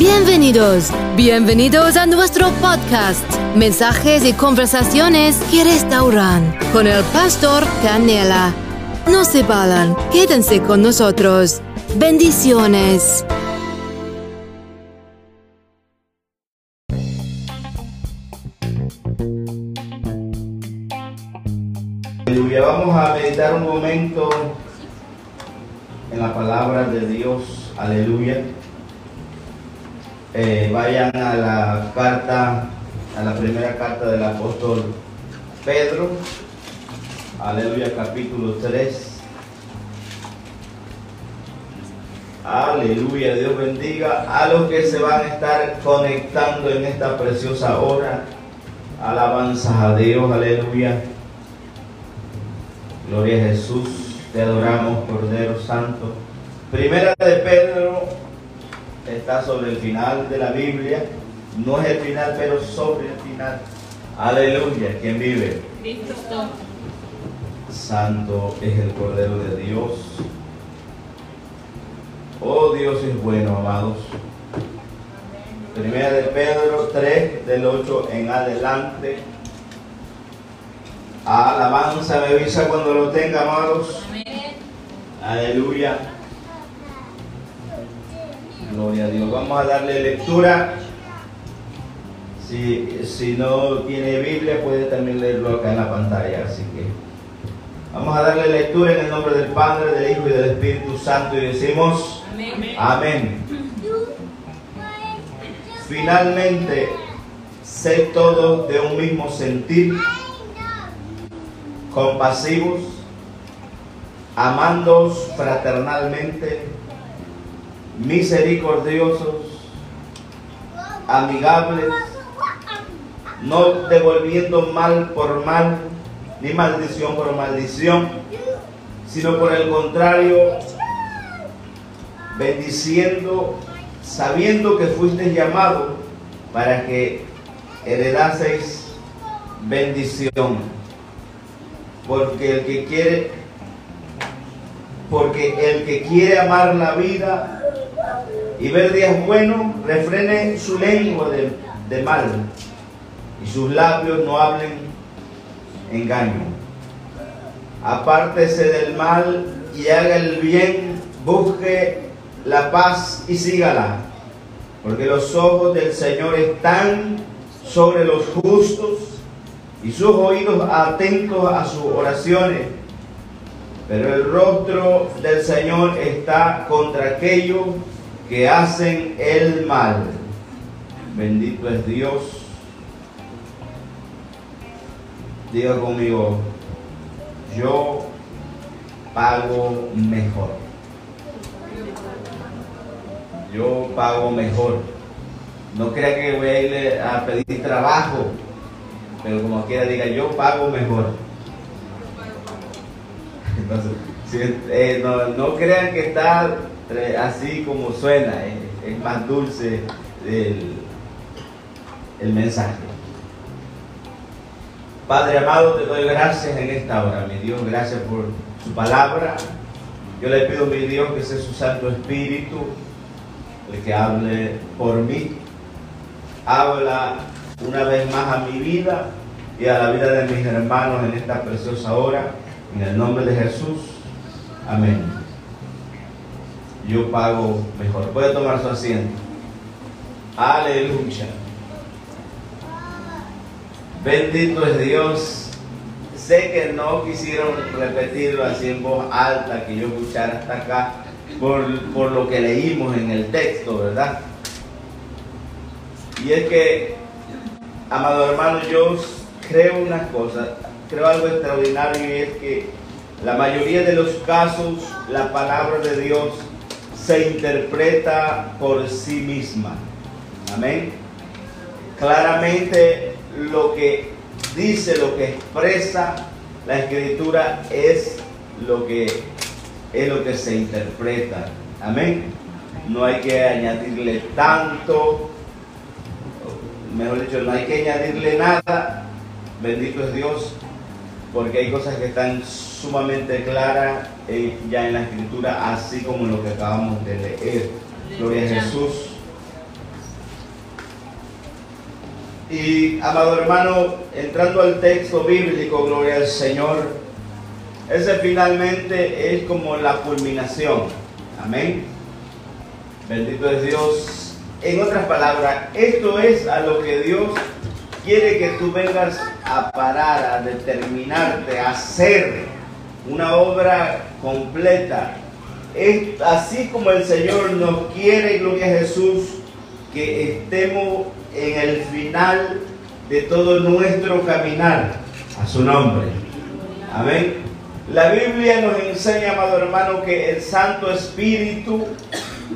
Bienvenidos, bienvenidos a nuestro podcast, mensajes y conversaciones que restauran con el pastor Canela. No se vayan, quédense con nosotros. Bendiciones. Aleluya. Vamos a meditar un momento en la palabra de Dios. Aleluya. Eh, vayan a la carta, a la primera carta del apóstol Pedro. Aleluya, capítulo 3. Aleluya, Dios bendiga a los que se van a estar conectando en esta preciosa hora. Alabanzas a Dios, aleluya. Gloria a Jesús, te adoramos, Cordero Santo. Primera de Pedro está sobre el final de la Biblia. No es el final, pero sobre el final. Aleluya, ¿quién vive? Cristo. Santo es el Cordero de Dios. Oh Dios es bueno, amados. Primera de Pedro 3, del 8 en adelante. Alabanza, me avisa cuando lo tenga, amados. Amén. Aleluya. Gloria a Dios. Vamos a darle lectura. Si, si no tiene Biblia, puede también leerlo acá en la pantalla. Así que vamos a darle lectura en el nombre del Padre, del Hijo y del Espíritu Santo. Y decimos, Amén. Amén. Finalmente, sé todos de un mismo sentir, compasivos, amándoos fraternalmente, misericordiosos, amigables, no devolviendo mal por mal, ni maldición por maldición, sino por el contrario, bendiciendo, sabiendo que fuisteis llamados para que heredaseis bendición. Porque el que quiere, porque el que quiere amar la vida y ver días buenos, refrene su lengua de, de mal y sus labios no hablen engaño. Apártese del mal y haga el bien, busque la paz y sígala, porque los ojos del Señor están sobre los justos y sus oídos atentos a sus oraciones. Pero el rostro del Señor está contra aquellos que hacen el mal. Bendito es Dios. Diga conmigo, yo pago mejor. Yo pago mejor. No crea que voy a irle a pedir trabajo, pero como quiera diga, yo pago mejor. Eh, no, no crean que está eh, así como suena, eh, es más dulce el, el mensaje. Padre amado, te doy gracias en esta hora, mi Dios, gracias por su palabra. Yo le pido, mi Dios, que sea su Santo Espíritu el que hable por mí. Habla una vez más a mi vida y a la vida de mis hermanos en esta preciosa hora. En el nombre de Jesús. Amén. Yo pago mejor. Puede tomar su asiento. Aleluya. Bendito es Dios. Sé que no quisieron repetirlo así en voz alta, que yo escuchara hasta acá, por, por lo que leímos en el texto, ¿verdad? Y es que, amado hermano, yo creo una cosa, creo algo extraordinario y es que la mayoría de los casos la palabra de Dios se interpreta por sí misma. Amén. Claramente lo que dice, lo que expresa la escritura es lo que es lo que se interpreta. Amén. No hay que añadirle tanto, mejor dicho, no hay que añadirle nada. Bendito es Dios, porque hay cosas que están sumamente claras eh, ya en la escritura, así como lo que acabamos de leer. Gloria a Jesús. Y amado hermano, entrando al texto bíblico, gloria al Señor, ese finalmente es como la culminación. Amén. Bendito es Dios. En otras palabras, esto es a lo que Dios quiere que tú vengas a parar, a determinarte, a hacer una obra completa. Es así como el Señor nos quiere, gloria a Jesús, que estemos en el final de todo nuestro caminar a su nombre. Amén. La Biblia nos enseña, amado hermano, que el Santo Espíritu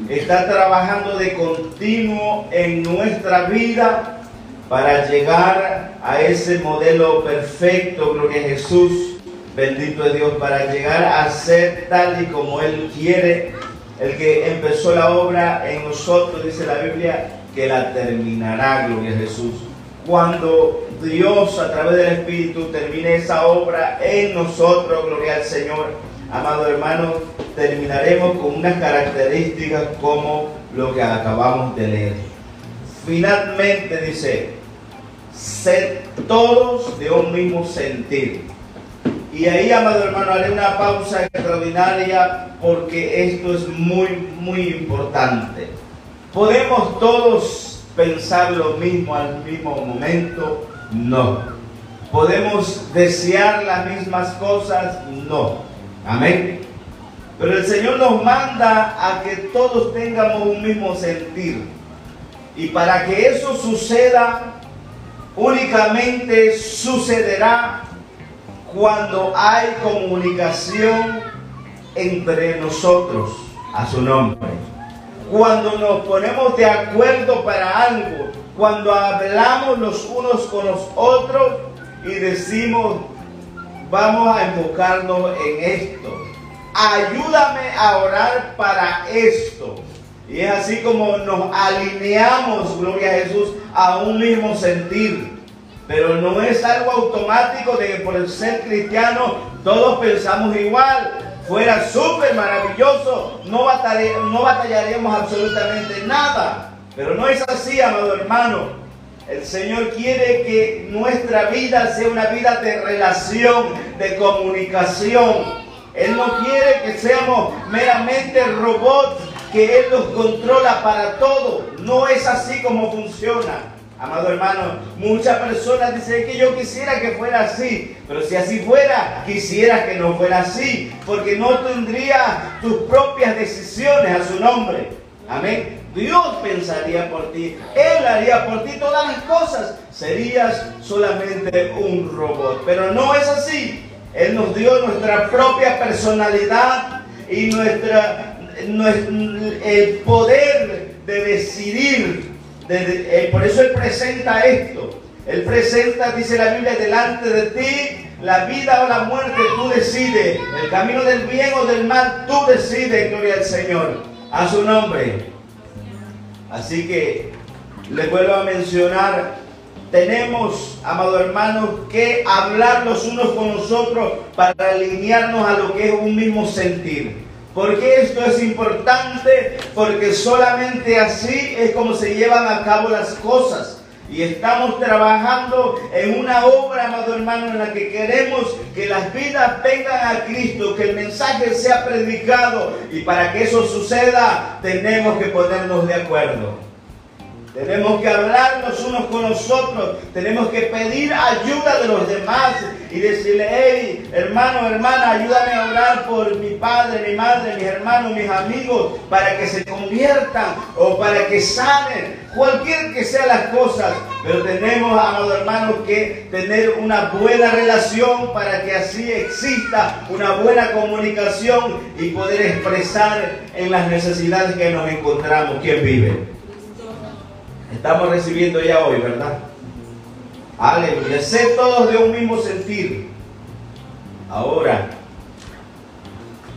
está trabajando de continuo en nuestra vida para llegar a ese modelo perfecto, gloria a Jesús, bendito es Dios, para llegar a ser tal y como Él quiere, el que empezó la obra en nosotros, dice la Biblia, que la terminará, gloria a Jesús. Cuando Dios a través del Espíritu termine esa obra en nosotros, gloria al Señor, amado hermano, terminaremos con unas características como lo que acabamos de leer. Finalmente dice, sed todos de un mismo sentir. Y ahí, amado hermano, haré una pausa extraordinaria porque esto es muy, muy importante. ¿Podemos todos pensar lo mismo al mismo momento? No. ¿Podemos desear las mismas cosas? No. Amén. Pero el Señor nos manda a que todos tengamos un mismo sentir. Y para que eso suceda, únicamente sucederá cuando hay comunicación entre nosotros a su nombre. Cuando nos ponemos de acuerdo para algo, cuando hablamos los unos con los otros y decimos, vamos a enfocarnos en esto. Ayúdame a orar para esto. Y es así como nos alineamos, gloria a Jesús, a un mismo sentir. Pero no es algo automático de que por ser cristiano todos pensamos igual. Fuera súper maravilloso, no, no batallaríamos absolutamente nada. Pero no es así, amado hermano. El Señor quiere que nuestra vida sea una vida de relación, de comunicación. Él no quiere que seamos meramente robots que Él los controla para todo. No es así como funciona. Amado hermano, muchas personas dicen que yo quisiera que fuera así, pero si así fuera, quisiera que no fuera así, porque no tendría tus propias decisiones a su nombre. Amén. Dios pensaría por ti, Él haría por ti todas las cosas. Serías solamente un robot, pero no es así. Él nos dio nuestra propia personalidad y nuestra, el poder de decidir eh, por eso Él presenta esto. Él presenta, dice la Biblia, delante de ti la vida o la muerte, tú decides. El camino del bien o del mal, tú decides, gloria al Señor. A su nombre. Así que les vuelvo a mencionar, tenemos, amado hermanos, que hablar los unos con nosotros para alinearnos a lo que es un mismo sentir. ¿Por qué esto es importante? Porque solamente así es como se llevan a cabo las cosas. Y estamos trabajando en una obra, amado hermano, en la que queremos que las vidas vengan a Cristo, que el mensaje sea predicado. Y para que eso suceda, tenemos que ponernos de acuerdo. Tenemos que hablar los unos con los otros. Tenemos que pedir ayuda de los demás y decirle, hey, hermano, hermana, ayúdame a orar por mi padre, mi madre, mis hermanos, mis amigos, para que se conviertan o para que sanen, cualquier que sean las cosas. Pero tenemos, amado hermano, que tener una buena relación para que así exista una buena comunicación y poder expresar en las necesidades que nos encontramos. ¿Quién vive? Estamos recibiendo ya hoy, ¿verdad? Aleluya. Sé todos de un mismo sentir. Ahora,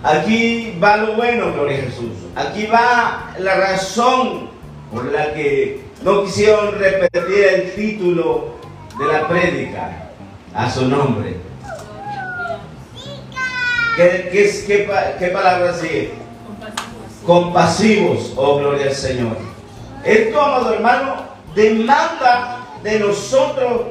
aquí va lo bueno, gloria a Jesús. Aquí va la razón por la que no quisieron repetir el título de la prédica a su nombre. ¿Qué, qué, qué palabra sigue? Compasivos. Compasivos, oh gloria al Señor. Esto, amado hermano, demanda de nosotros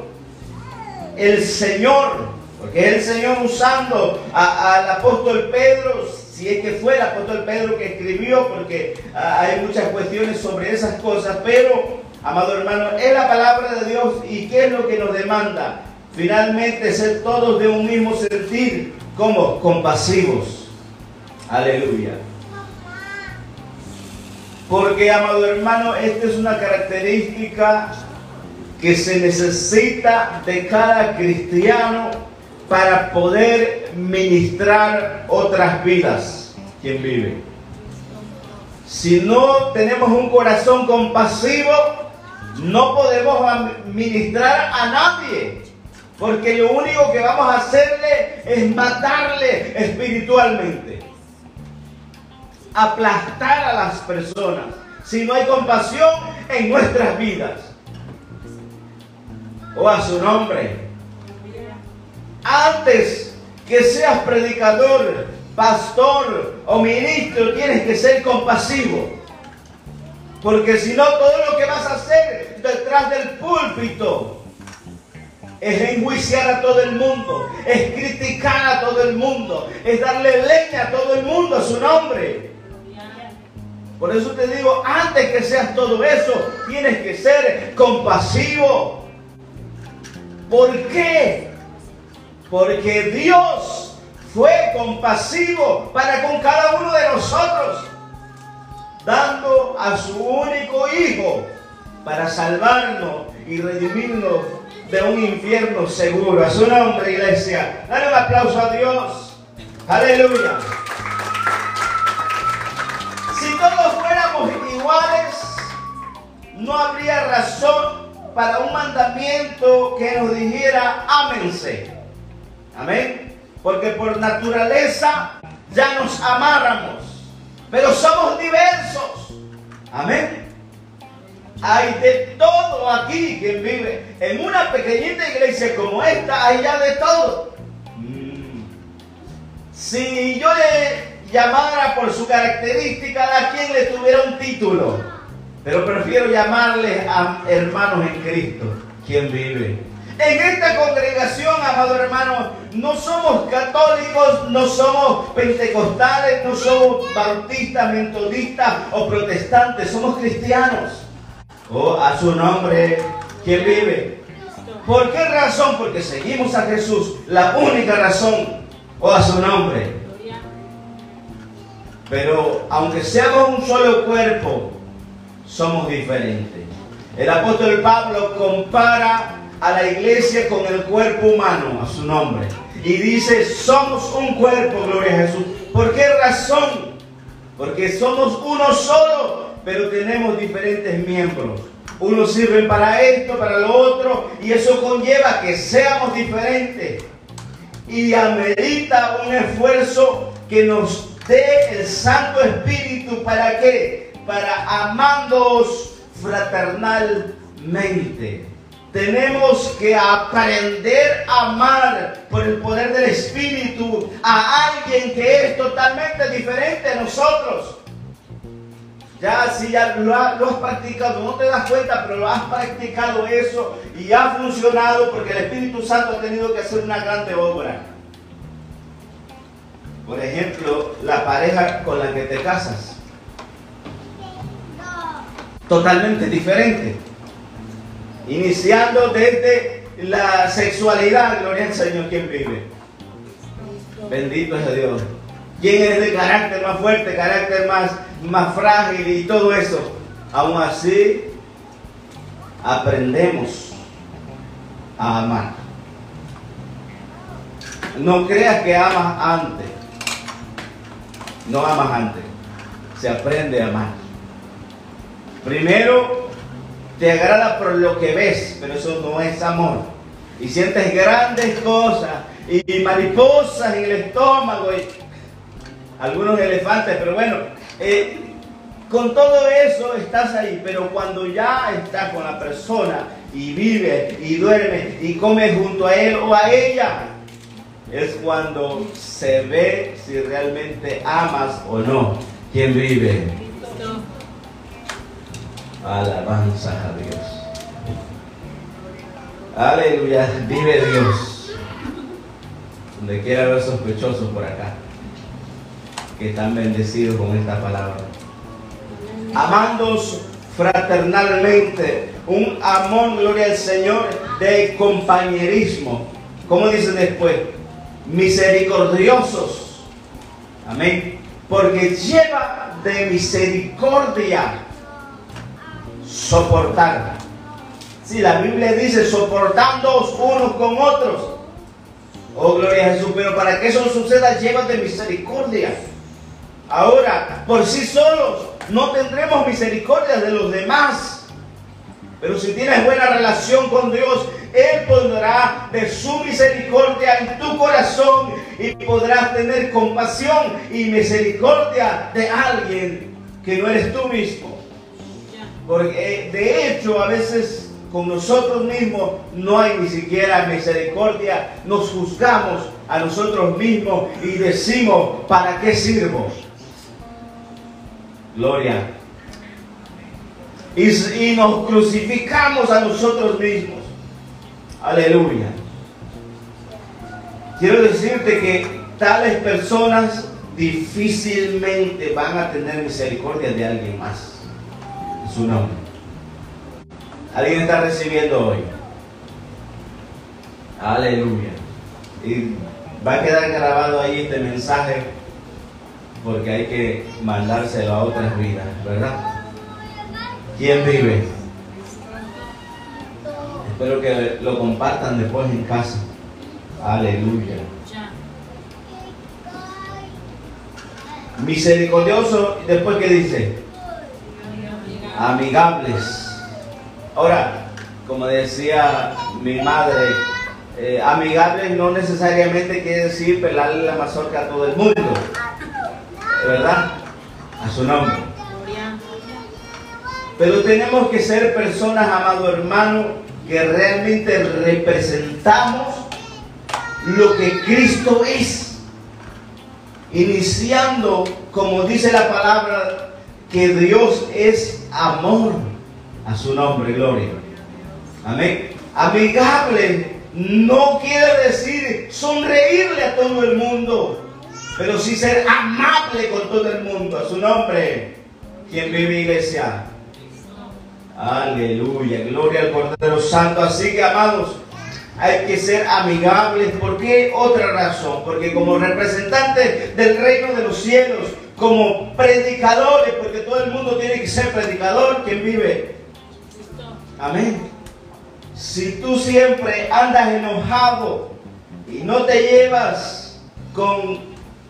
el Señor, porque el Señor usando al apóstol Pedro, si es que fue el apóstol Pedro que escribió, porque ah, hay muchas cuestiones sobre esas cosas, pero, amado hermano, es la palabra de Dios y qué es lo que nos demanda. Finalmente ser todos de un mismo sentir, como compasivos. Aleluya. Porque, amado hermano, esta es una característica que se necesita de cada cristiano para poder ministrar otras vidas. Quien vive. Si no tenemos un corazón compasivo, no podemos ministrar a nadie. Porque lo único que vamos a hacerle es matarle espiritualmente. Aplastar a las personas. Si no hay compasión en nuestras vidas. O a su nombre. Antes que seas predicador, pastor o ministro, tienes que ser compasivo. Porque si no, todo lo que vas a hacer detrás del púlpito es enjuiciar a todo el mundo, es criticar a todo el mundo, es darle leña a todo el mundo a su nombre. Por eso te digo, antes que seas todo eso, tienes que ser compasivo. ¿Por qué? Porque Dios fue compasivo para con cada uno de nosotros, dando a su único Hijo para salvarnos y redimirnos de un infierno seguro. A su nombre, iglesia. Dale un aplauso a Dios. Aleluya. Todos fuéramos iguales, no habría razón para un mandamiento que nos dijera ámense. Amén. Porque por naturaleza ya nos amáramos. Pero somos diversos. Amén. Hay de todo aquí quien vive. En una pequeñita iglesia como esta hay ya de todo. Mm. Si yo le llamara por su característica a quien le tuviera un título, pero prefiero llamarle a hermanos en Cristo, quien vive. En esta congregación, amado hermano, no somos católicos, no somos pentecostales, no somos bautistas, metodistas o protestantes, somos cristianos. Oh, a su nombre, ¿quién vive? ¿Por qué razón? Porque seguimos a Jesús, la única razón, o a su nombre. Pero aunque seamos un solo cuerpo, somos diferentes. El apóstol Pablo compara a la iglesia con el cuerpo humano, a su nombre. Y dice, somos un cuerpo, gloria a Jesús. ¿Por qué razón? Porque somos uno solo, pero tenemos diferentes miembros. Unos sirven para esto, para lo otro, y eso conlleva que seamos diferentes. Y amerita un esfuerzo que nos dé el Santo Espíritu para qué? Para amandos fraternalmente. Tenemos que aprender a amar por el poder del Espíritu a alguien que es totalmente diferente a nosotros. Ya si ya lo, has practicado, no te das cuenta, pero lo has practicado eso y ha funcionado porque el Espíritu Santo ha tenido que hacer una grande obra. Por ejemplo, la pareja con la que te casas. Totalmente diferente. Iniciando desde la sexualidad, gloria al Señor, quien vive. Bendito es Dios. ¿Quién es de carácter más fuerte, carácter más, más frágil y todo eso? Aún así, aprendemos a amar. No creas que amas antes. No amas antes. Se aprende a amar. Primero te agrada por lo que ves, pero eso no es amor. Y sientes grandes cosas y mariposas en el estómago y algunos elefantes, pero bueno, eh, con todo eso estás ahí, pero cuando ya estás con la persona y vive y duerme y come junto a él o a ella, es cuando se ve si realmente amas o no quien vive. Alabanza a Dios. Aleluya, vive Dios. Donde quiera haber sospechosos por acá, que están bendecidos con esta palabra. Amandos fraternalmente, un amor, gloria al Señor, de compañerismo. ¿Cómo dice después? Misericordiosos. Amén. Porque lleva de misericordia soportar. Si la Biblia dice soportándoos unos con otros. Oh, gloria a Jesús. Pero para que eso suceda, lleva de misericordia. Ahora, por sí solos, no tendremos misericordia de los demás. Pero si tienes buena relación con Dios, Él pondrá de su misericordia en tu corazón y podrás tener compasión y misericordia de alguien que no eres tú mismo. Porque de hecho a veces con nosotros mismos no hay ni siquiera misericordia. Nos juzgamos a nosotros mismos y decimos, ¿para qué sirvo? Gloria. Y, nos crucificamos a nosotros mismos. Aleluya. Quiero decirte que tales personas difícilmente van a tener misericordia de alguien más. su nombre. Alguien está recibiendo hoy. Aleluya. Y va a quedar grabado ahí este mensaje porque hay que mandárselo a otras vidas, ¿verdad? ¿Quién vive? Espero que lo compartan después en casa. Aleluya. Misericordioso, después que dice, amigables. Ahora, como decía mi madre, eh, amigables no necesariamente quiere decir pelarle la mazorca a todo el mundo. ¿verdad? A su nombre. Pero tenemos que ser personas, amado hermano, que realmente representamos lo que Cristo es. Iniciando, como dice la palabra, que Dios es amor. A su nombre, gloria. Amén. Amigable no quiere decir sonreírle a todo el mundo pero sí ser amable con todo el mundo. A su nombre, quien vive iglesia. Aleluya, gloria al Cordero Santo. Así que, amados, hay que ser amigables. ¿Por qué? Otra razón. Porque como representantes del reino de los cielos, como predicadores, porque todo el mundo tiene que ser predicador, quien vive. Amén. Si tú siempre andas enojado y no te llevas con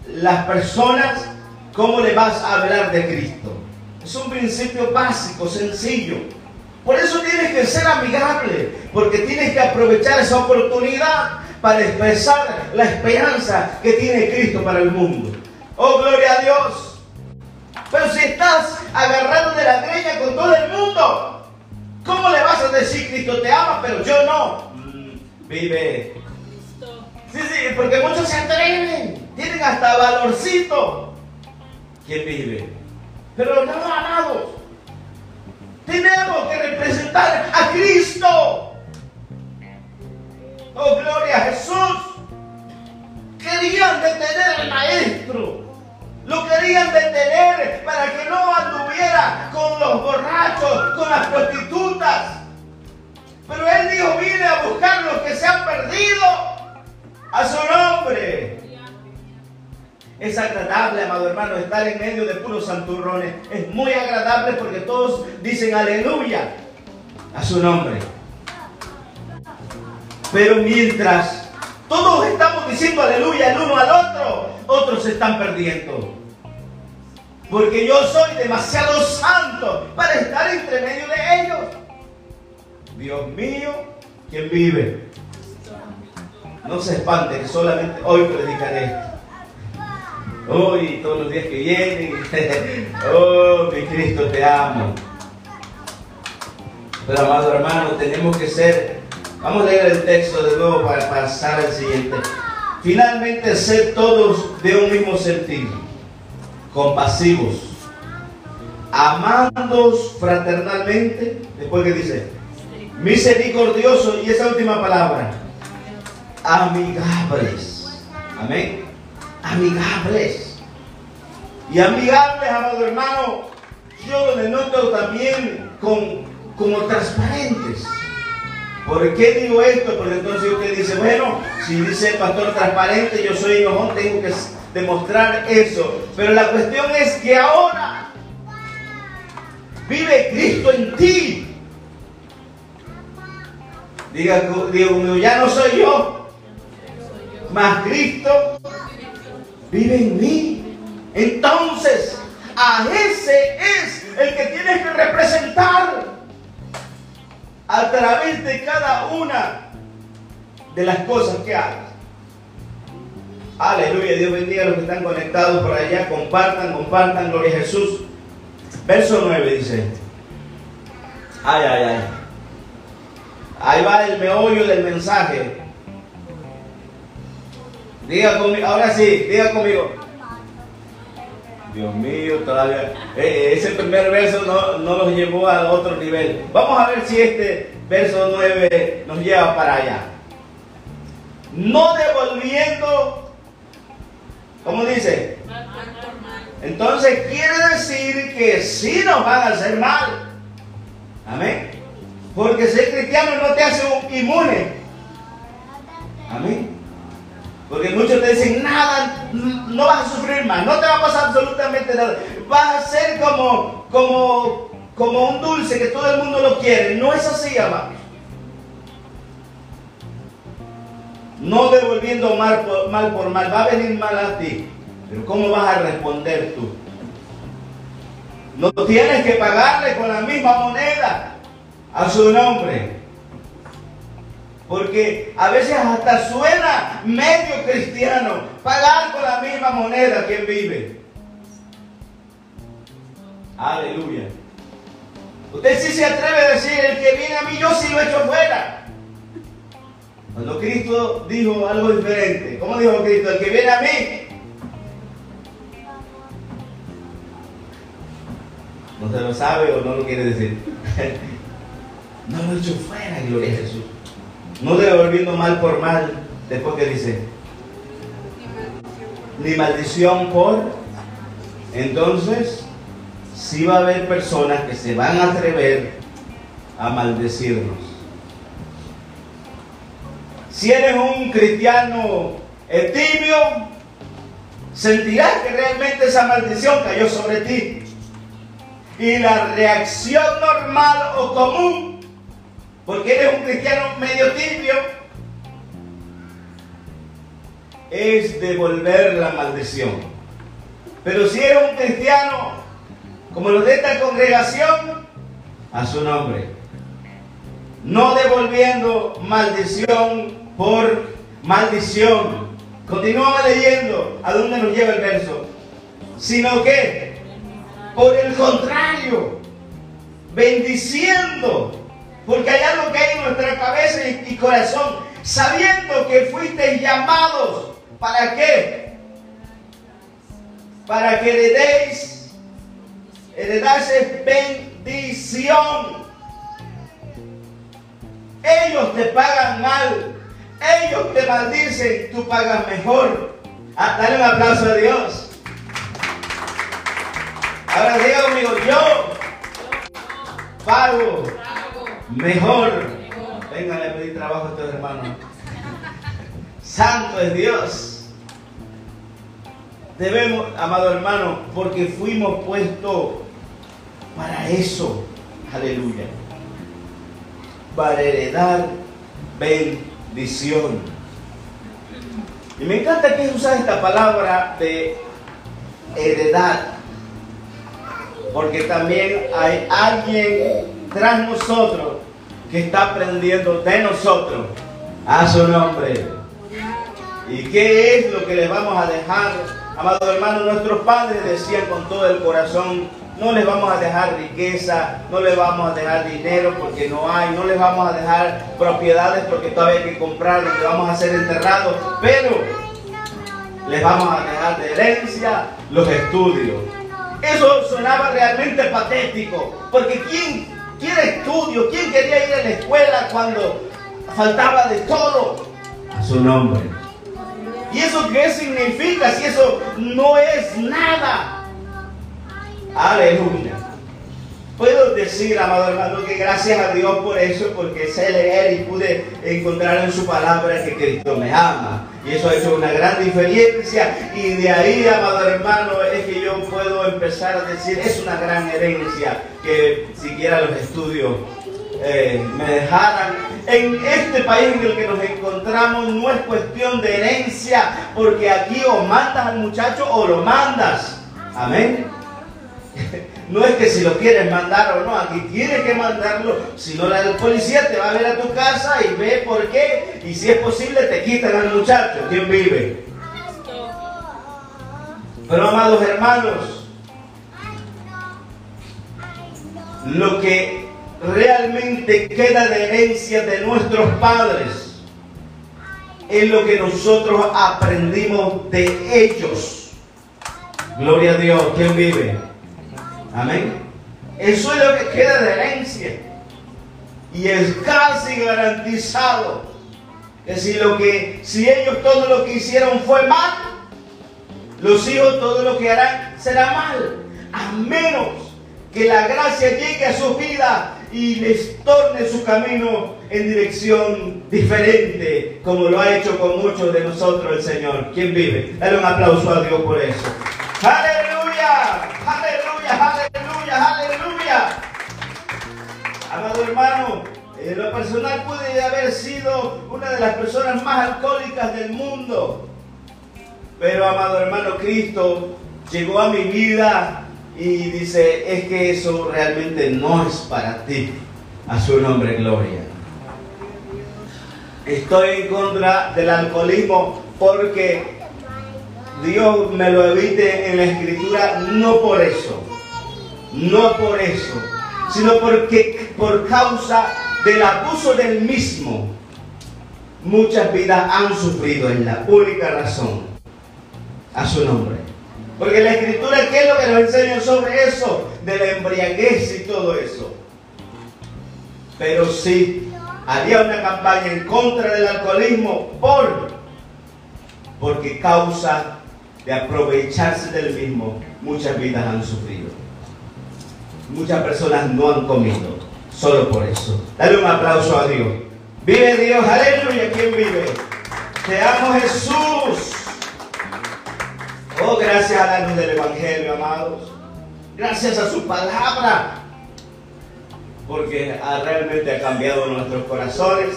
las personas, ¿cómo le vas a hablar de Cristo? Es un principio básico, sencillo. Por eso tienes que ser amigable, porque tienes que aprovechar esa oportunidad para expresar la esperanza que tiene Cristo para el mundo. Oh, gloria a Dios. Pero si estás agarrado de la greña con todo el mundo, ¿cómo le vas a decir Cristo te ama, pero yo no? Mm, vive. Sí, sí, porque muchos se atreven tienen hasta valorcito que vive. Pero no, amados, tenemos que representar a Cristo. Oh, gloria a Jesús. Agradable porque todos dicen aleluya a su nombre. Pero mientras todos estamos diciendo aleluya el uno al otro, otros se están perdiendo. Porque yo soy demasiado santo para estar entre medio de ellos. Dios mío, quien vive. No se espante solamente hoy predicaré. Hoy, todos los días que vienen. oh, mi Cristo, te amo. Pero amado hermano, tenemos que ser. Vamos a leer el texto de nuevo para pasar al siguiente. Finalmente, ser todos de un mismo sentido, compasivos, amándos fraternalmente. Después que dice, misericordiosos y esa última palabra, amigables. Amén. Amigables. Y amigables, amado hermano, yo lo denoto también con, como transparentes. ¿Por qué digo esto? Porque entonces usted dice, bueno, si dice el pastor transparente, yo soy enojón, tengo que demostrar eso. Pero la cuestión es que ahora vive Cristo en ti. Diga, digo, ya no soy yo, más Cristo vive en mí. Entonces, a ese es el que tienes que representar a través de cada una de las cosas que hagas. Aleluya, Dios bendiga a los que están conectados por allá, compartan, compartan, gloria a Jesús. Verso 9 dice, ay, ay, ay. Ahí va el meollo del mensaje. Diga conmigo, ahora sí, diga conmigo. Dios mío, todavía. Eh, ese primer verso no, no nos llevó a otro nivel. Vamos a ver si este verso 9 nos lleva para allá. No devolviendo, ¿cómo dice? Entonces quiere decir que sí nos van a hacer mal. Amén. Porque ser cristiano no te hace un inmune. Amén. Porque muchos te dicen, nada, no vas a sufrir más, no te va a pasar absolutamente nada. Vas a ser como, como, como un dulce que todo el mundo lo quiere. No es así, amado. No devolviendo mal por, mal por mal, va a venir mal a ti. Pero ¿cómo vas a responder tú? No tienes que pagarle con la misma moneda a su nombre. Porque a veces hasta suena medio cristiano pagar con la misma moneda quien vive. Aleluya. Usted sí se atreve a decir, el que viene a mí, yo sí lo echo fuera. Cuando Cristo dijo algo diferente, ¿cómo dijo Cristo? El que viene a mí, no se lo sabe o no lo quiere decir. no lo echo fuera, gloria a Jesús. No devolviendo mal por mal, después que dice, ni maldición por. Entonces, sí va a haber personas que se van a atrever a maldecirnos. Si eres un cristiano tibio, sentirás que realmente esa maldición cayó sobre ti. Y la reacción normal o común porque eres un cristiano medio tibio, es devolver la maldición. Pero si eres un cristiano, como los de esta congregación, a su nombre, no devolviendo maldición por maldición. Continuamos leyendo a dónde nos lleva el verso, sino que, por el contrario, bendiciendo porque hay algo que hay en nuestra cabeza y corazón, sabiendo que fuisteis llamados. ¿Para qué? Para que heredéis, heredase bendición. Ellos te pagan mal, ellos te maldicen, tú pagas mejor. Ah, dale un aplauso a Dios. Ahora diga conmigo, yo pago mejor. Vengan a pedir trabajo a estos hermanos. Santo es Dios. Debemos, amado hermano, porque fuimos puestos para eso. Aleluya. Para heredar bendición. Y me encanta que usa esta palabra de heredad. Porque también hay alguien tras nosotros está aprendiendo de nosotros a su nombre. ¿Y qué es lo que le vamos a dejar? Amados hermanos, nuestros padres decían con todo el corazón, no les vamos a dejar riqueza, no les vamos a dejar dinero porque no hay, no les vamos a dejar propiedades porque todavía hay que comprarlas, que vamos a ser enterrados, pero les vamos a dejar de herencia los estudios. Eso sonaba realmente patético, porque ¿quién quiere estudio, quién quería ir a la escuela cuando faltaba de todo. A su nombre. ¿Y eso qué significa si eso no es nada? Aleluya. Puedo decir, amado hermano, que gracias a Dios por eso, porque sé leer y pude encontrar en su palabra que Cristo me ama. Y eso ha hecho una gran diferencia. Y de ahí, amado hermano, es que yo puedo empezar a decir, es una gran herencia que siquiera los estudios eh, me dejaran. En este país en el que nos encontramos no es cuestión de herencia, porque aquí o mandas al muchacho o lo mandas. Amén. No es que si lo quieres mandar o no, aquí tienes que mandarlo. Si no, la policía te va a ver a tu casa y ve por qué. Y si es posible, te quitan al muchacho. ¿Quién vive? Pero amados hermanos, lo que realmente queda de herencia de nuestros padres es lo que nosotros aprendimos de ellos. Gloria a Dios. ¿Quién vive? Amén. Eso es lo que queda de herencia. Y es casi garantizado que si, lo que, si ellos todo lo que hicieron fue mal, los hijos todo lo que harán será mal. A menos que la gracia llegue a su vida y les torne su camino en dirección diferente, como lo ha hecho con muchos de nosotros el Señor. ¿Quién vive? Dale un aplauso a Dios por eso. Aleluya, Amado hermano, en lo personal pude haber sido una de las personas más alcohólicas del mundo. Pero, amado hermano, Cristo llegó a mi vida y dice, es que eso realmente no es para ti. A su nombre, gloria. Estoy en contra del alcoholismo porque Dios me lo evite en la escritura, no por eso, no por eso, sino porque por causa del abuso del mismo, muchas vidas han sufrido en la única razón, a su nombre. Porque la escritura, ¿qué es lo que nos enseña sobre eso? De la embriaguez y todo eso. Pero sí, había una campaña en contra del alcoholismo por, porque causa de aprovecharse del mismo, muchas vidas han sufrido. Muchas personas no han comido, solo por eso. Dale un aplauso a Dios. Vive Dios, aleluya, ¿quién vive? Te amo Jesús. Oh, gracias a la luz del Evangelio, amados. Gracias a su palabra. Porque ha, realmente ha cambiado nuestros corazones.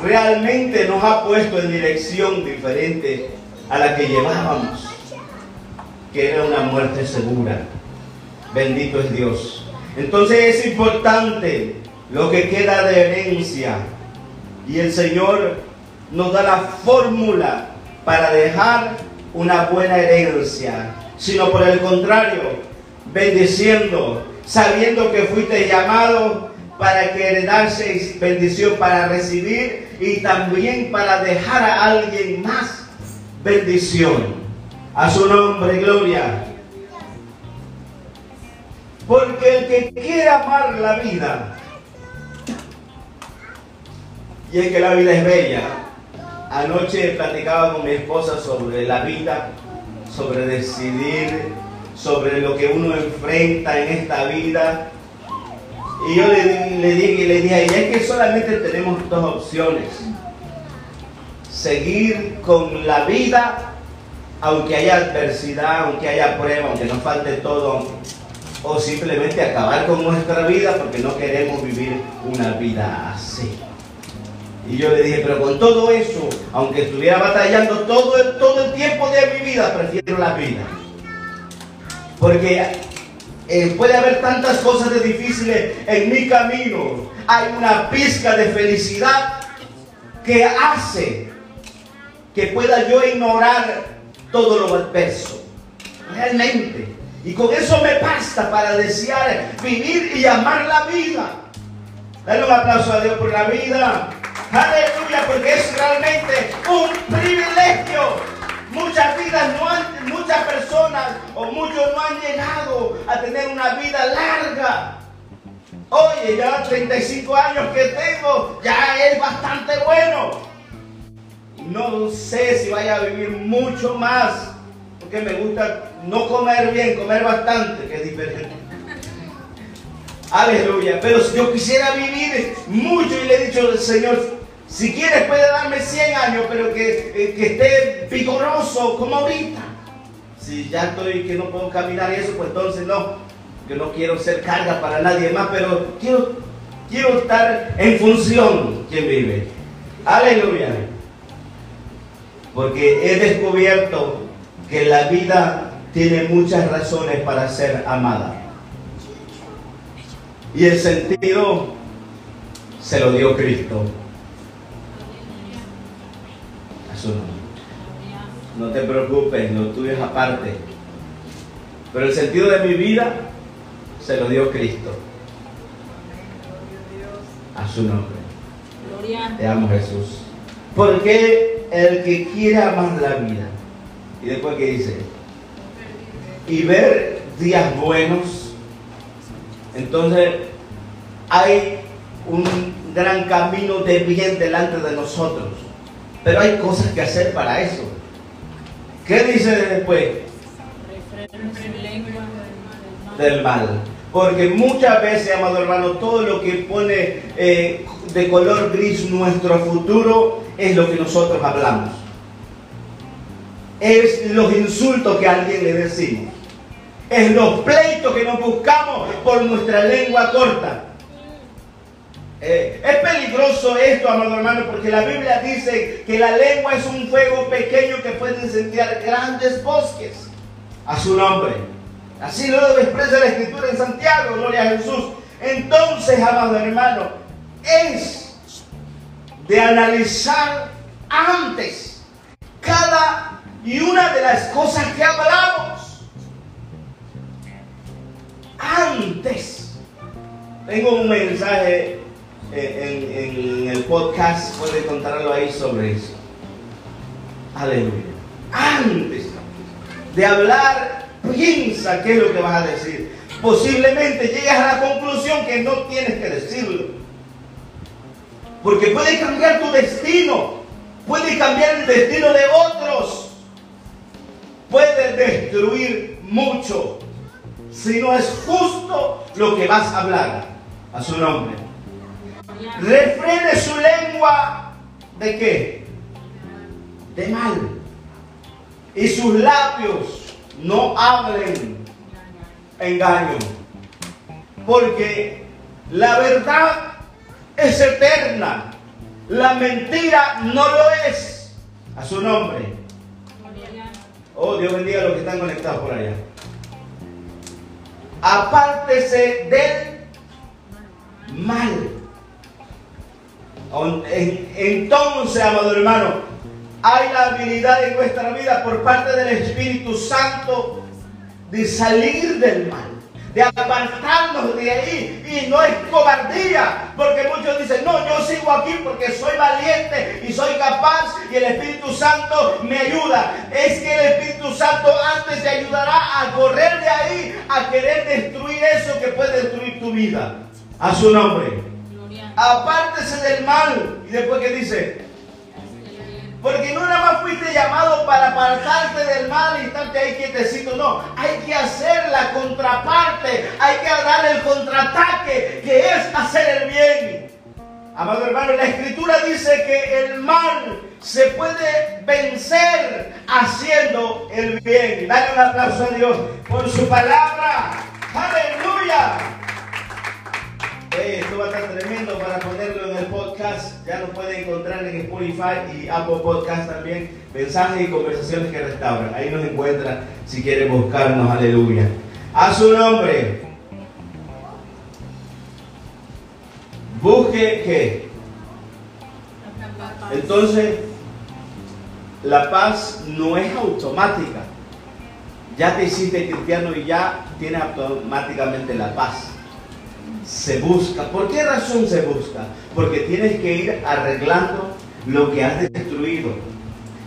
Realmente nos ha puesto en dirección diferente a la que llevábamos. Que era una muerte segura. Bendito es Dios. Entonces es importante lo que queda de herencia. Y el Señor nos da la fórmula para dejar una buena herencia, sino por el contrario, bendiciendo, sabiendo que fuiste llamado para que heredaseis bendición para recibir y también para dejar a alguien más bendición. A su nombre, gloria. Porque el que quiere amar la vida, y es que la vida es bella, Anoche platicaba con mi esposa sobre la vida, sobre decidir, sobre lo que uno enfrenta en esta vida. Y yo le, le dije, le dije, y es que solamente tenemos dos opciones. Seguir con la vida, aunque haya adversidad, aunque haya prueba, aunque nos falte todo, o simplemente acabar con nuestra vida porque no queremos vivir una vida así. Y yo le dije, pero con todo eso, aunque estuviera batallando todo el, todo el tiempo de mi vida, prefiero la vida. Porque eh, puede haber tantas cosas de difíciles en mi camino. Hay una pizca de felicidad que hace que pueda yo ignorar todo lo adverso. Realmente. Y con eso me basta para desear vivir y amar la vida. Dale un aplauso a Dios por la vida. Aleluya, porque es realmente un privilegio. Muchas vidas no han, muchas personas o muchos no han llegado a tener una vida larga. Oye, ya 35 años que tengo, ya es bastante bueno. No sé si vaya a vivir mucho más, porque me gusta no comer bien, comer bastante, que es diferente. Aleluya. Pero si yo quisiera vivir mucho y le he dicho al Señor, si quieres puede darme 100 años, pero que, eh, que esté vigoroso como ahorita. Si ya estoy que no puedo caminar y eso, pues entonces no. Que no quiero ser carga para nadie más, pero quiero, quiero estar en función quien vive. Aleluya. Porque he descubierto que la vida tiene muchas razones para ser amada. Y el sentido se lo dio Cristo. No te preocupes, lo tuyo es aparte. Pero el sentido de mi vida se lo dio Cristo. A su nombre. Te amo Jesús. Porque el que quiere amar la vida. Y después que dice. Y ver días buenos. Entonces hay un gran camino de bien delante de nosotros. Pero hay cosas que hacer para eso. ¿Qué dice después? Del mal. Porque muchas veces, amado hermano, todo lo que pone eh, de color gris nuestro futuro es lo que nosotros hablamos. Es los insultos que a alguien le decimos. Es los pleitos que nos buscamos por nuestra lengua corta. Eh, es peligroso esto, amado hermano, porque la Biblia dice que la lengua es un fuego pequeño que puede incendiar grandes bosques a su nombre. Así lo expresa la Escritura en Santiago, gloria a Jesús. Entonces, amado hermano, es de analizar antes cada y una de las cosas que hablamos. Antes. Tengo un mensaje en, el podcast, puede encontrarlo ahí sobre eso. Aleluya. Antes de hablar, piensa qué es lo que vas a decir. Posiblemente llegas a la conclusión que no tienes que decirlo. Porque puede cambiar tu destino. Puede cambiar el destino de otros. Puede destruir mucho. Si no es justo lo que vas a hablar a su nombre. Refrene su lengua de qué? De mal. Y sus labios no hablen engaño. Porque la verdad es eterna. La mentira no lo es. A su nombre. Oh, Dios bendiga a los que están conectados por allá. Apártese del mal. Entonces, amado hermano, hay la habilidad en nuestra vida por parte del Espíritu Santo de salir del mal, de apartarnos de ahí. Y no es cobardía, porque muchos dicen, no, yo sigo aquí porque soy valiente y soy capaz y el Espíritu Santo me ayuda. Es que el Espíritu Santo antes te ayudará a correr de ahí, a querer destruir eso que puede destruir tu vida. A su nombre apártese del mal. Y después que dice, porque no nada más fuiste llamado para apartarte del mal y estarte ahí quietecito, no, hay que hacer la contraparte, hay que dar el contraataque, que es hacer el bien. Amado hermano, la escritura dice que el mal se puede vencer haciendo el bien. Dale un aplauso a Dios por su palabra. Aleluya esto va a estar tremendo para ponerlo en el podcast. Ya lo pueden encontrar en Spotify y Apple Podcast también. Mensajes y conversaciones que restauran. Ahí nos encuentra si quiere buscarnos. Aleluya. A su nombre. Busque qué. Entonces, la paz no es automática. Ya te hiciste cristiano y ya tienes automáticamente la paz se busca. ¿Por qué razón se busca? Porque tienes que ir arreglando lo que has destruido.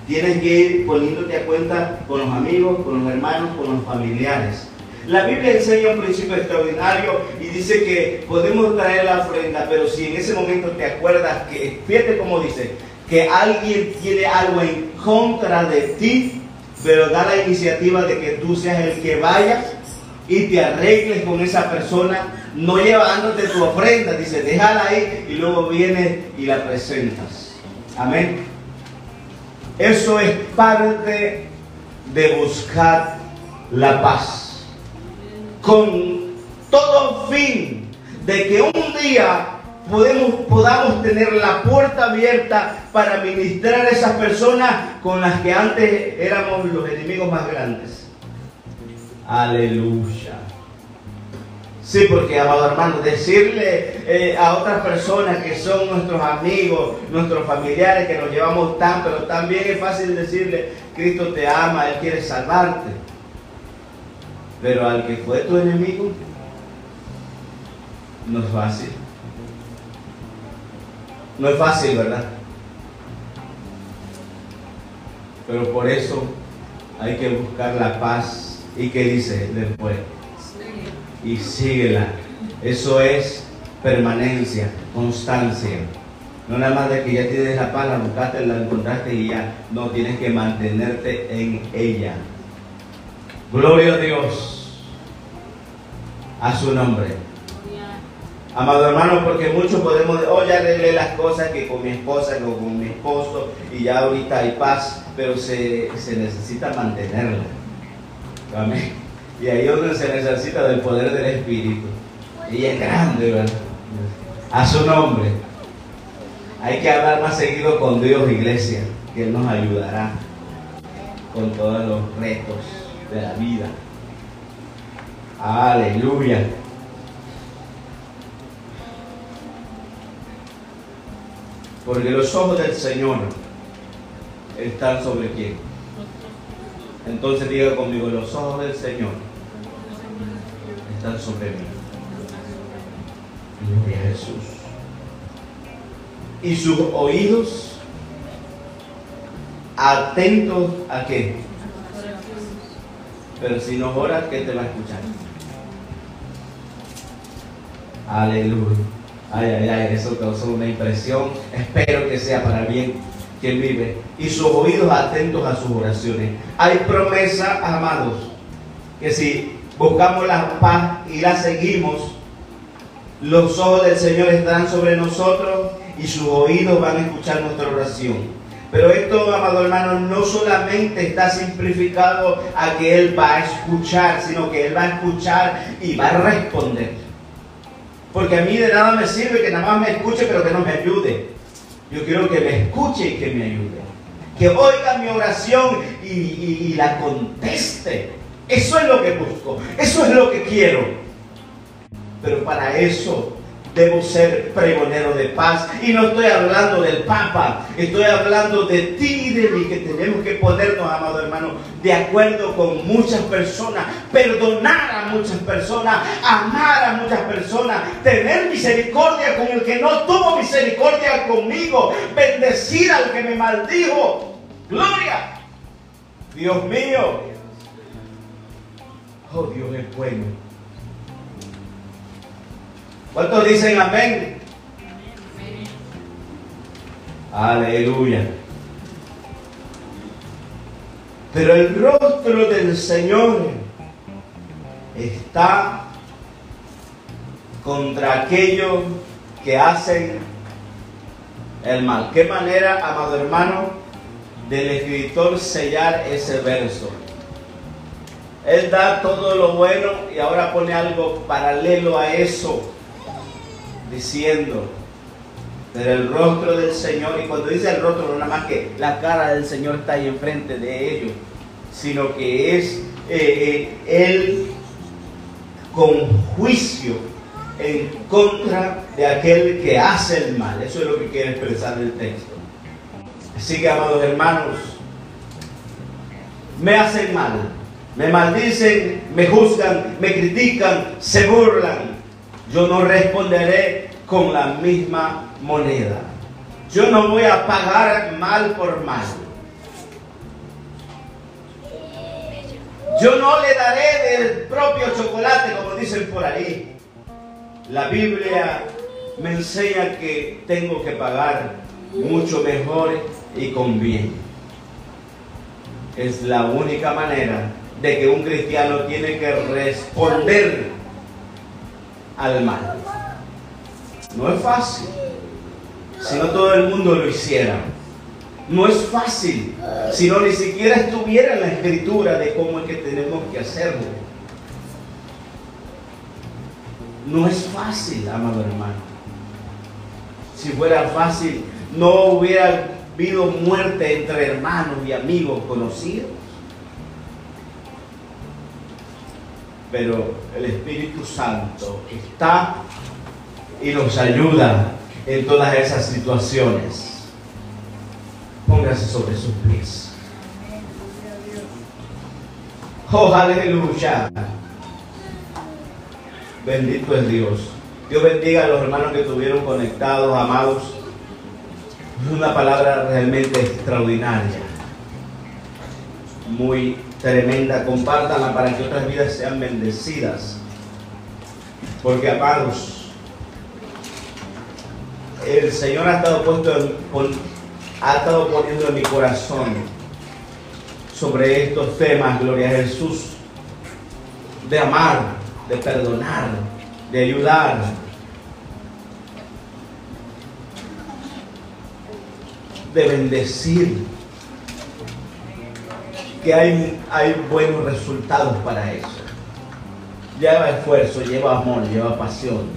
Tienes que ir poniéndote a cuenta con los amigos, con los hermanos, con los familiares. La Biblia enseña un principio extraordinario y dice que podemos traer la ofrenda, pero si en ese momento te acuerdas que, fíjate cómo dice, que alguien tiene algo en contra de ti, pero da la iniciativa de que tú seas el que vaya y te arregles con esa persona, no llevándote tu ofrenda, dice, déjala ahí y luego vienes y la presentas. Amén. Eso es parte de buscar la paz. Con todo fin de que un día podamos tener la puerta abierta para ministrar a esas personas con las que antes éramos los enemigos más grandes. Aleluya. Sí, porque, amado hermano, decirle eh, a otras personas que son nuestros amigos, nuestros familiares, que nos llevamos tan, pero también es fácil decirle, Cristo te ama, Él quiere salvarte. Pero al que fue tu enemigo, no es fácil. No es fácil, ¿verdad? Pero por eso hay que buscar la paz. ¿Y qué dice después? Y síguela. Eso es permanencia, constancia. No nada más de que ya tienes la paz, la buscaste, la encontraste y ya. No, tienes que mantenerte en ella. Gloria a Dios. A su nombre. Amado hermano, porque muchos podemos, oh, ya arreglé las cosas que con mi esposa, o con mi esposo, y ya ahorita hay paz, pero se, necesita mantenerla. Amén. Y ahí donde se necesita del poder del Espíritu. Y es grande, ¿verdad? A su nombre. Hay que hablar más seguido con Dios, iglesia, que Él nos ayudará con todos los retos de la vida. Aleluya. Porque los ojos del Señor están sobre quién. Entonces diga conmigo, los ojos del Señor están sobre mí. Gloria a Jesús. Y sus oídos atentos a qué. Pero si no oras, ¿qué te va a escuchar? Aleluya. Ay, ay, ay, eso causó una impresión. Espero que sea para bien quien vive. Y sus oídos atentos a sus oraciones. Hay promesa, amados, que si buscamos la paz y la seguimos, los ojos del Señor estarán sobre nosotros y sus oídos van a escuchar nuestra oración. Pero esto, amado hermano, no solamente está simplificado a que Él va a escuchar, sino que Él va a escuchar y va a responder. Porque a mí de nada me sirve que nada más me escuche, pero que no me ayude. Yo quiero que me escuche y que me ayude. Que oiga mi oración y, y la conteste. Eso es lo que busco. Eso es lo que quiero. Pero para eso Debo ser pregonero de paz. Y no estoy hablando del Papa, estoy hablando de ti y de mí, que tenemos que ponernos, amado hermano, de acuerdo con muchas personas, perdonar a muchas personas, amar a muchas personas, tener misericordia con el que no tuvo misericordia conmigo, bendecir al que me maldijo. Gloria. Dios mío. Oh, Dios es bueno. ¿Cuántos dicen amén? Aleluya. Pero el rostro del Señor está contra aquellos que hacen el mal. ¿Qué manera, amado hermano, del escritor sellar ese verso? Él da todo lo bueno y ahora pone algo paralelo a eso diciendo, pero el rostro del Señor, y cuando dice el rostro, no nada más que la cara del Señor está ahí enfrente de ellos, sino que es eh, eh, Él con juicio en contra de aquel que hace el mal. Eso es lo que quiere expresar el texto. Así que, amados hermanos, me hacen mal, me maldicen, me juzgan, me critican, se burlan, yo no responderé con la misma moneda. Yo no voy a pagar mal por mal. Yo no le daré del propio chocolate, como dicen por ahí. La Biblia me enseña que tengo que pagar mucho mejor y con bien. Es la única manera de que un cristiano tiene que responder al mal. No es fácil, si no todo el mundo lo hiciera. No es fácil, si no ni siquiera estuviera en la escritura de cómo es que tenemos que hacerlo. No es fácil, amado hermano. Si fuera fácil, no hubiera habido muerte entre hermanos y amigos conocidos. Pero el Espíritu Santo está y nos ayuda en todas esas situaciones. Póngase sobre sus pies. Oh, aleluya. Bendito es Dios. Dios bendiga a los hermanos que estuvieron conectados, amados. Es una palabra realmente extraordinaria. Muy tremenda. Compártanla para que otras vidas sean bendecidas. Porque, amados, el Señor ha estado ha estado poniendo en mi corazón sobre estos temas, gloria a Jesús, de amar, de perdonar, de ayudar. de bendecir, que hay, hay buenos resultados para eso. Lleva esfuerzo, lleva amor, lleva pasión,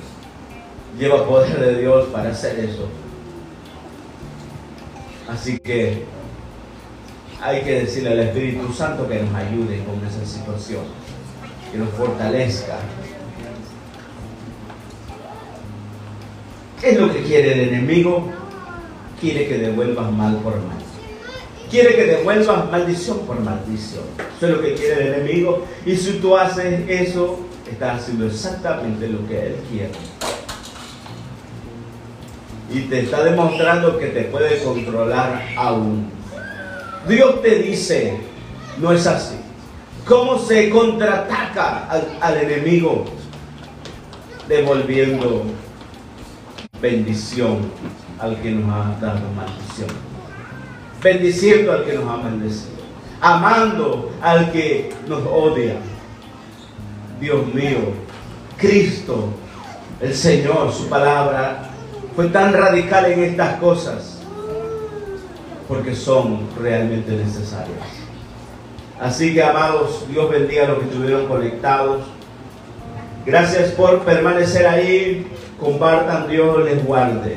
lleva poder de Dios para hacer eso. Así que hay que decirle al Espíritu Santo que nos ayude con esa situación, que nos fortalezca. ¿Qué es lo que quiere el enemigo? Quiere que devuelvas mal por mal. Quiere que devuelvas maldición por maldición. Eso es lo que quiere el enemigo. Y si tú haces eso, estás haciendo exactamente lo que él quiere y te está demostrando que te puede controlar aún. Dios te dice, no es así. ¿Cómo se contraataca al, enemigo? Devolviendo bendición al que nos ha dado maldición. Bendiciendo al que nos ha maldecido. Amando al que nos odia. Dios mío, Cristo, el Señor, su palabra fue tan radical en estas cosas porque son realmente necesarias. Así que, amados, Dios bendiga a los que estuvieron conectados. Gracias por permanecer ahí. Compartan, Dios les guarde.